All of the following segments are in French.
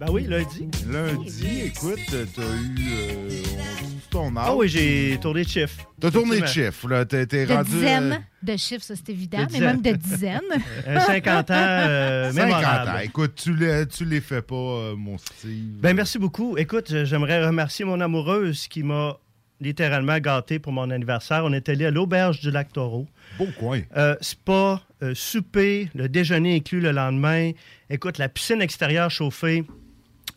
Ben oui, lundi. Lundi, écoute, t'as eu euh, on- ton âge. Ah oui, j'ai tourné de chiffre. T'as tourné de chiffre, là. T'es De rendu. euh, dizaines de chiffres, ça c'est évident, De mais même de dizaines. Un 50 ans euh, 50 mémorable. ans. Écoute, tu les, tu les fais pas, euh, mon Steve. Ben merci beaucoup. Écoute, j'aimerais remercier mon amoureuse qui m'a littéralement gâté pour mon anniversaire. On est allé à l'auberge du lac Taureau. Beau coin. Euh, spa, euh, souper, le déjeuner inclus le lendemain. Écoute, la piscine extérieure chauffée.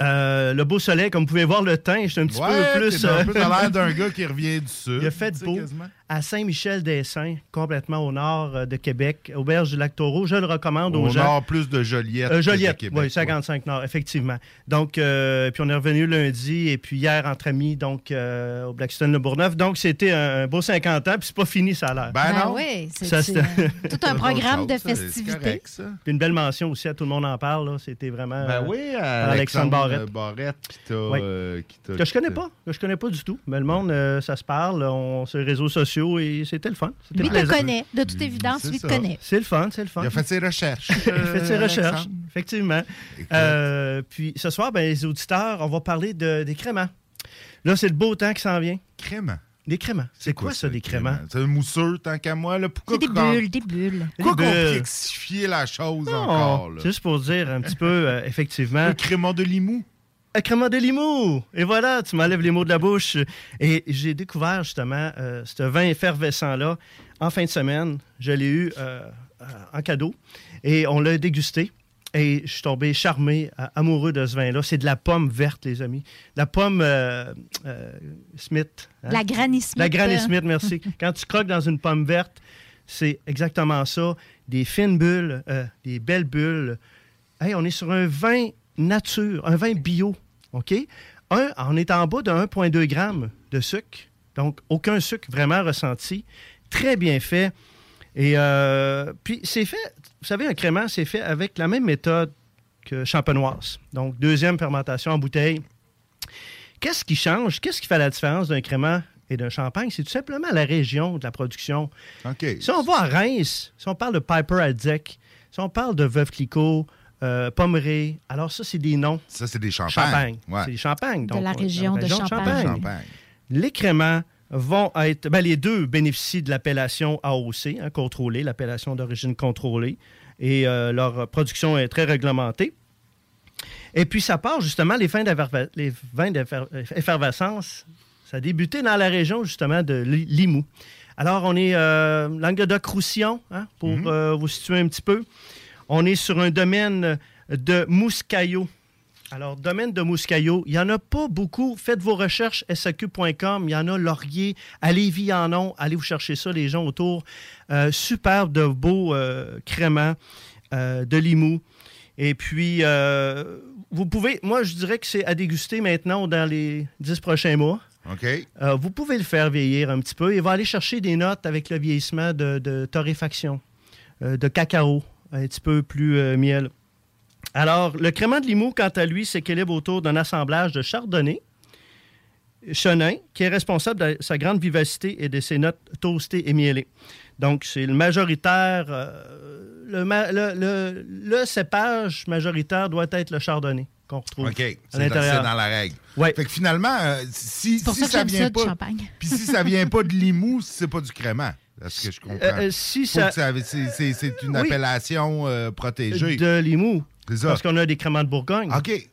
Euh, le beau soleil, comme vous pouvez voir le teint, je suis un petit ouais, peu plus. un peu l'air d'un gars qui revient du sud. Il a fait beau quasiment. À Saint-Michel-des-Saints, complètement au nord euh, de Québec, auberge du lac Taureau. Je le recommande aux Au gens. nord, plus de Joliette. Euh, que Joliette, de Québec, oui, 55 Nord, effectivement. Donc, euh, puis on est revenu lundi et puis hier entre amis, donc euh, au Blackstone Le Bourgneuf. Donc, c'était un, beau 50 ans, puis c'est pas fini, ça a l'air. Ben, Ben non. oui, c'est Ça, c'est, c'est- euh, tout un programme de festivités. Puis une belle mention aussi à tout le monde en parle. là. C'était vraiment. Ben euh, oui, Alexandre Alexandre Barrette. Barrette. qui t'a, Oui. euh, qui t'a- que je connais pas, que je connais pas du tout. Mais le monde, euh, ça se parle, on, sur les réseaux sociaux et c'était le fun. Lui te connaît, de toute Lui, évidence, c'est lui te connaît. C'est le fun, c'est le fun. Il a fait ses recherches. Il a fait ses euh, recherches, Alexandre. effectivement. Euh, puis ce soir, ben, les auditeurs, on va parler de, des créments. Là, c'est le beau temps qui s'en vient. crémant. Des créments. C'est quoi, ça, des créments? C'est un mousseux, tant qu'à moi. Là. Pourquoi C'est des bulles, des bulles. Pourquoi complexifier la chose Non, encore? C'est juste pour dire un petit peu, euh, effectivement. Le crément de Limoux. Un crément de Limoux! Et voilà, tu m'enlèves les mots de la bouche. Et j'ai découvert justement euh, ce vin effervescent-là en fin de semaine. Je l'ai eu euh, euh, en cadeau et on l'a dégusté. Et je suis tombé charmé, euh, amoureux de ce vin-là. C'est de la pomme verte, les amis. La pomme euh, Smith. hein? La Granny Smith. La Granny Smith, merci. Quand tu croques dans une pomme verte, c'est exactement ça. Des fines bulles, des belles bulles. Hey, on est sur un vin nature, un vin bio, OK? Un, on est en bas de 1,2 g de sucre. Donc, aucun sucre vraiment ressenti. Très bien fait. Et euh, puis, c'est fait, vous savez, un crément, c'est fait avec la même méthode que champenoise. Donc, deuxième fermentation en bouteille. Qu'est-ce qui change? Qu'est-ce qui fait la différence d'un crément et d'un champagne? C'est tout simplement la région de la production. Si on va à Reims, si on parle de Piper Aldzec, si on parle de Veuve Clicquot, euh, Pommeray, alors ça, c'est des noms. Ça, c'est des champagnes. Champagne. Ouais. C'est des champagnes. De donc, la euh, région de Champagne. Champagne. Les créments vont être. ben, les deux bénéficient de l'appellation AOC, hein, contrôlée, l'appellation d'origine contrôlée. Et euh, leur production est très réglementée. Et puis, ça part justement, les, fins les vins d'effervescence, ça a débuté dans la région justement de Li- Limoux. Alors, on est euh, Languedoc-Roussillon, hein, pour Mhm. euh, vous situer un petit peu. On est sur un domaine de mouscaillot. Alors, domaine de mouscaillot, il n'y en a pas beaucoup. Faites vos recherches, saq.com. Il y en a Laurier, à Lévis, il en a. Allez vous chercher ça, les gens autour. Euh, superbe de beaux euh, créments euh, de Limoux. Et puis, euh, vous pouvez, moi, je dirais que c'est à déguster maintenant dans les dix prochains mois. OK. Euh, vous pouvez le faire vieillir un petit peu et va aller chercher des notes avec le vieillissement de, de torréfaction, euh, de cacao, un petit peu plus euh, miel. Alors, le crément de Limoux, quant à lui, s'équilibre autour d'un assemblage de chardonnay, chenin, qui est responsable de sa grande vivacité et de ses notes toastées et mielées. Donc, c'est le majoritaire, euh, le, ma- le- le- le cépage majoritaire doit être le chardonnay qu'on retrouve OK, c'est à dans, l'intérieur. c'est dans la règle. Ouais. Fait que finalement, euh, si, ça vient ça, pas, champagne. Puis si ça vient pas de Limoux, c'est pas du crément. C'est ce que je comprends. Euh, euh, si ça. c'est, une Oui. appellation euh, protégée. De Limoux. C'est ça. Parce qu'on a des créments de Bourgogne. OK.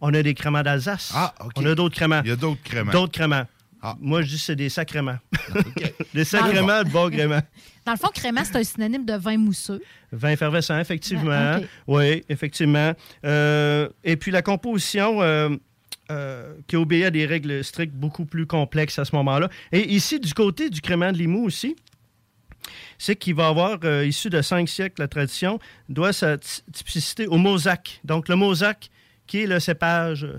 On a des créments d'Alsace. Ah, OK. On a d'autres créments. Il y a d'autres créments. D'autres créments. Ah. Moi, je dis que c'est des sacrements. des sacrements de bons créments. Dans le fond, crément, c'est un synonyme de vin mousseux. Vin effervescent, effectivement. Ah, ok. Oui, effectivement. Euh, et puis la composition euh, euh, qui obéit à des règles strictes beaucoup plus complexes à ce moment-là. Et ici, du côté du crément de Limoux aussi, c'est qu'il va avoir, euh, issu de cinq siècles, la tradition, doit sa ty- typicité au mosaque. Donc le mosaque, qui est le cépage euh,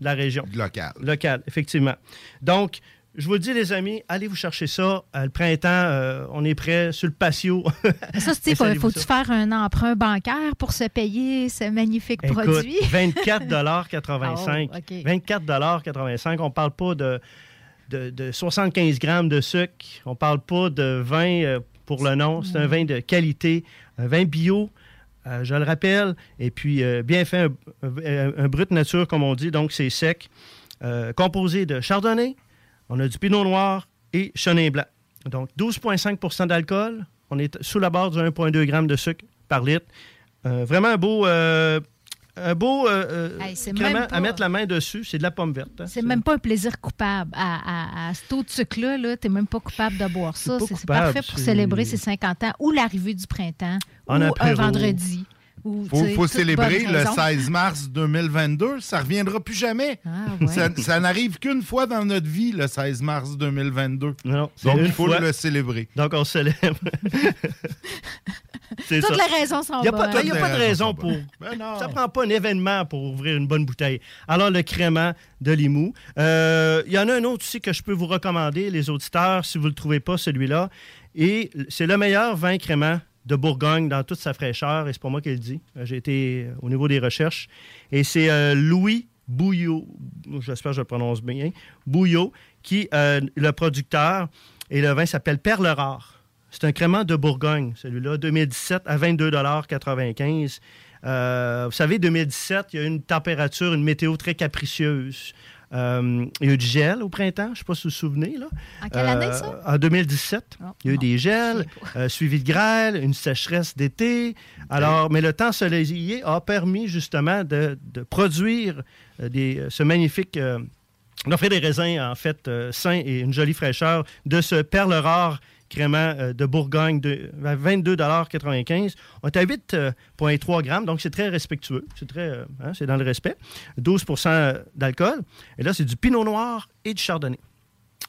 de la région. Local. Local, effectivement. Donc, je vous le dis, les amis, allez vous chercher ça. Euh, le printemps, euh, on est prêt sur le patio. Ça, c'est faut-tu faire un emprunt bancaire pour se payer ce magnifique Écoute, produit? 24,85 Oh, OK. 24,85 On parle pas de, de, de 75 grammes de sucre. On parle pas de vin euh, pour le nom. C'est un vin de qualité, un vin bio, euh, je le rappelle. Et puis, euh, bien fait, un, un- un brut nature, comme on dit. Donc, c'est sec. Euh, composé de chardonnay, on a du pinot noir et chenin blanc. Donc, 12,5% d'alcool. On est sous la barre du 1,2 g de sucre par litre. Vraiment un beau, un beau euh, euh, Hey, crément pas- à mettre la main dessus. C'est de la pomme verte. hein. C'est même pas un plaisir coupable. À, à, à ce taux de sucre-là, -là, tu n'es même pas coupable de boire ça. C'est parfait pour célébrer ses 50 ans ou l'arrivée du printemps ou un vendredi. Ou, Faut, célébrer le raison. 16 mars 2022. Ça reviendra plus jamais. Ah, ouais. Ça, ça n'arrive qu'une fois dans notre vie, le 16 mars 2022. Non, c'est Donc, il faut fois. le célébrer. Donc, on célèbre. c'est ça. Toutes les raisons sont Il n'y a, pas, bonnes. il y a Toutes pas de raison pour. bonnes. Ben non. Ça prend pas un événement pour ouvrir une bonne bouteille. Alors, le crément de Limoux. Euh, Il y en a un autre aussi que je peux vous recommander, les auditeurs, si vous ne le trouvez pas, celui-là. Et c'est le meilleur vin crément de Bourgogne dans toute sa fraîcheur. Et c'est pas moi qui le dis. Euh, J'ai été euh, au niveau des recherches. Et c'est euh, Louis Bouillot. J'espère que je le prononce bien. Bouillot, qui euh, le producteur. Et le vin s'appelle Perle Rare. C'est un crément de Bourgogne, celui-là, 2017 à 22,95 Euh, Vous savez, 2017, il y a une température, une météo très capricieuse. Euh, il y a eu du gel au printemps, je ne sais pas si vous vous souvenez. Là. En quelle année, ça? Euh, En 2017. Oh, il y a eu non, des gels, euh, suivi de grêle, une sécheresse d'été. Alors, mais le temps soleillé a permis justement de, de produire des, ce magnifique... euh, d'offrir des raisins, en fait, euh, sains et une jolie fraîcheur de ce perle rare crément euh, de Bourgogne de à 22,95 On est à 8,3 grammes, donc c'est très respectueux. C'est très, euh, hein, c'est dans le respect. 12% d'alcool. Et là, c'est du pinot noir et du chardonnay.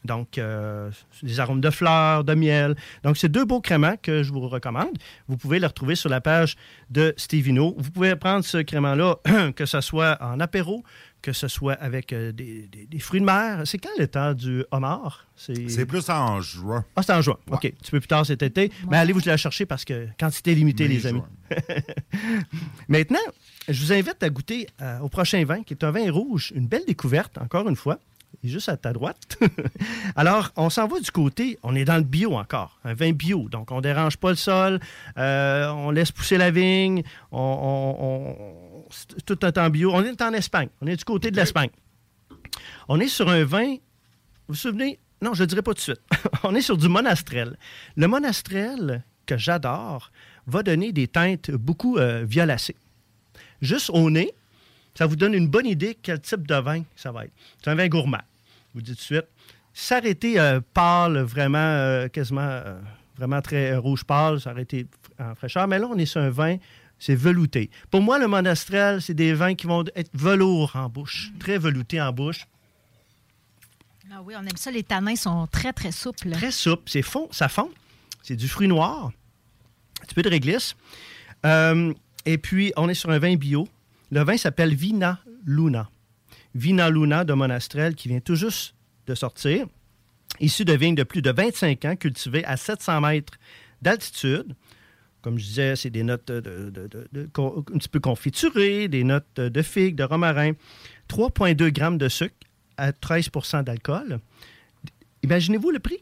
Donc, euh, des arômes de fleurs, de miel. Donc, c'est deux beaux créments que je vous recommande. Vous pouvez les retrouver sur la page de Stevino. Vous pouvez prendre ce crément-là, que ce soit en apéro, que ce soit avec euh, des, des- des fruits de mer. C'est quand le temps du homard? C'est plus en juin. Ah, c'est en juin. OK. Un petit peu plus tard cet été. Mais allez vous la chercher parce que quantité limitée, les amis. Maintenant, je vous invite à goûter euh, au prochain vin, qui est un vin rouge. Une belle découverte, encore une fois. Il est juste à ta droite. Alors, on s'en va du côté, on est dans le bio encore, un vin bio. Donc, on ne dérange pas le sol, euh, on laisse pousser la vigne, on, on- on- c'est tout un temps bio. On est en Espagne, on est du côté de l'Espagne. On est sur un vin, vous vous souvenez? Non, je ne dirai pas tout de suite. on est sur du monastrel. Le monastrel, que j'adore, va donner des teintes beaucoup euh, violacées. Juste au nez, ça vous donne une bonne idée quel type de vin ça va être. C'est un vin gourmand, je vous dis tout de suite. S'arrêter euh, pâle, vraiment, euh, quasiment, euh, vraiment très euh, rouge pâle, été en fraîcheur. Mais là, on est sur un vin, c'est velouté. Pour moi, le monastrel, c'est des vins qui vont être velours en bouche, très veloutés en bouche. Ah oui, on aime ça. Les tanins sont très, très souples. Très souple, c'est fond, ça fond. C'est du fruit noir, un petit peu de réglisse. Euh, et puis, on est sur un vin bio. Le vin s'appelle Vina Luna. Vina Luna de Monastrel qui vient tout juste de sortir. Issu de vignes de plus de 25 ans, cultivées à 700 mètres d'altitude. Comme je disais, c'est des notes de, de- de- de- de- con- un petit peu confiturées, des notes de figues, de romarin. 3,2 grammes de sucre à 13% d'alcool. Imaginez-vous le prix?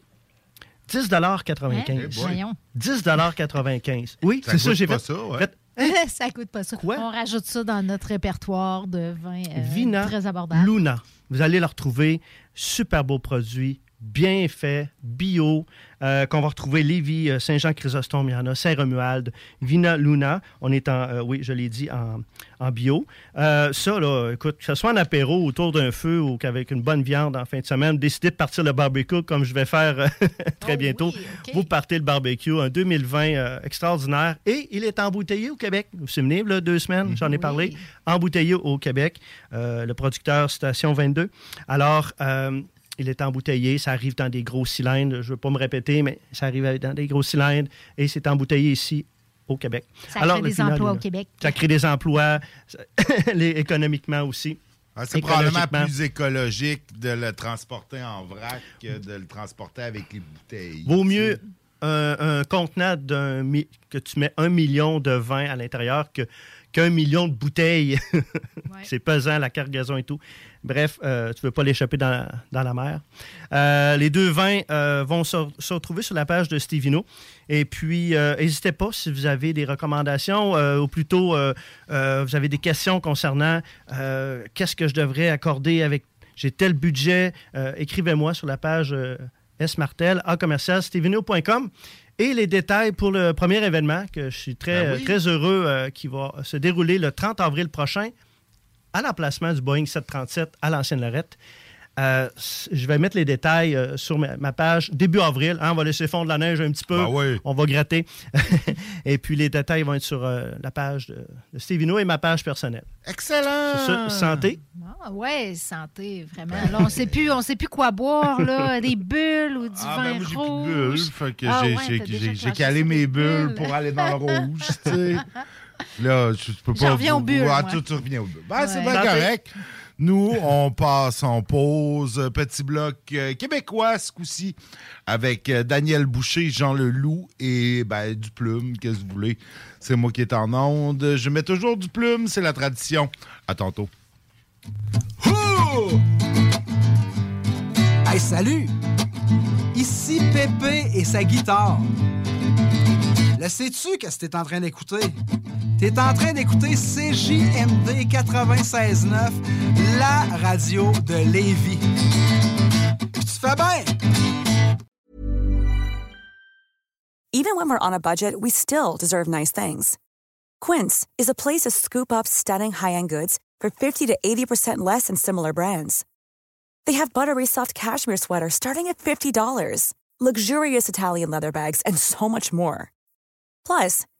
10,95 Hein? Voyons. 10,95 Oui, c'est ça, j'ai fait. ça, ouais. fait ça coûte pas ça. Quoi? On rajoute ça dans notre répertoire de vins euh, Vina très abordable. Luna. Vous allez le retrouver. Super beau produit, bien fait, bio, euh, qu'on va retrouver Lévis, euh, Saint-Jean-Chrysostome, il y en a, Saint-Romuald, Vina Luna. On est en, euh, oui, je l'ai dit, en, en bio. Euh, ça, là, écoute, que ce soit en apéro autour d'un feu ou qu'avec une bonne viande en fin de semaine, décidez de partir le barbecue comme je vais faire très Oh bientôt. oui. Vous partez le barbecue, un 2020 euh, extraordinaire. Et il est embouteillé au Québec. Vous vous souvenez, là, deux semaines, j'en ai Oui. parlé. Embouteillé au Québec. Le producteur Station 22. Alors, il est embouteillé, ça arrive dans des gros cylindres. Je ne veux pas me répéter, mais ça arrive dans des gros cylindres et c'est embouteillé ici au Québec. Ça Alors, crée des final, emplois au Québec. Ça crée des emplois, les- économiquement aussi. Ah, c'est probablement plus écologique de le transporter en vrac que de le transporter avec les bouteilles. Vaut mieux un, un contenant d'un mi- que tu mets un million de vin à l'intérieur que qu'un million de bouteilles. C'est pesant, la cargaison et tout. Bref, euh, tu ne veux pas l'échapper dans, dans la mer. Euh, les deux vins euh, vont se, se retrouver sur la page de Stevino. Et puis, n'hésitez pas si vous avez des recommandations ou plutôt vous avez des questions concernant qu'est-ce que je devrais accorder avec. J'ai tel budget. Écrivez-moi sur la page S. Martel, à commercial, stevino.com. Et les détails pour le premier événement que je suis très, Ben oui. très heureux euh, qui va se dérouler le 30 avril prochain à l'emplacement du Boeing 737 à l'ancienne Lorette. Euh, je vais mettre les détails euh, sur ma, ma page début avril. hein, on va laisser fondre la neige un petit peu. Ben oui. On va gratter. et puis les détails vont être sur euh, la page de, de Stevino et ma page personnelle. Excellent! C'est ça. Santé. Ah ouais, santé, vraiment. Là, on sait plus, on sait plus quoi boire, là. Des bulles ou du Ah, vin ben moi, j'ai plus de rouge. bulles. Fait que Ah j'ai, ouais, j'ai- t'as j'ai- calé mes bulles bulles. pour aller dans le rouge, tu sais. Là, je peux pas. J'en reviens aux bulles, Ah, moi. tu, tu reviens aux bulles. Ben, c'est Ouais. bien correct. Nous, on passe en pause. Petit bloc euh, québécois ce coup-ci avec euh, Daniel Boucher, Jean Leloup et ben, du plume, qu'est-ce que vous voulez. C'est moi qui est en onde. Je mets toujours du plume, c'est la tradition. À tantôt. Hey, salut! Ici Pépé et sa guitare. Le sais-tu que t'es en train d'écouter? En train d'écouter CJMD 96.9, la radio de Lévis. Puis tu fais bien! Even when we're on a budget, we still deserve nice things. Quince is a place to scoop up stunning high-end goods for 50 to 80% less than similar brands. They have buttery soft cashmere sweaters starting at $50, luxurious Italian leather bags, and so much more. Plus,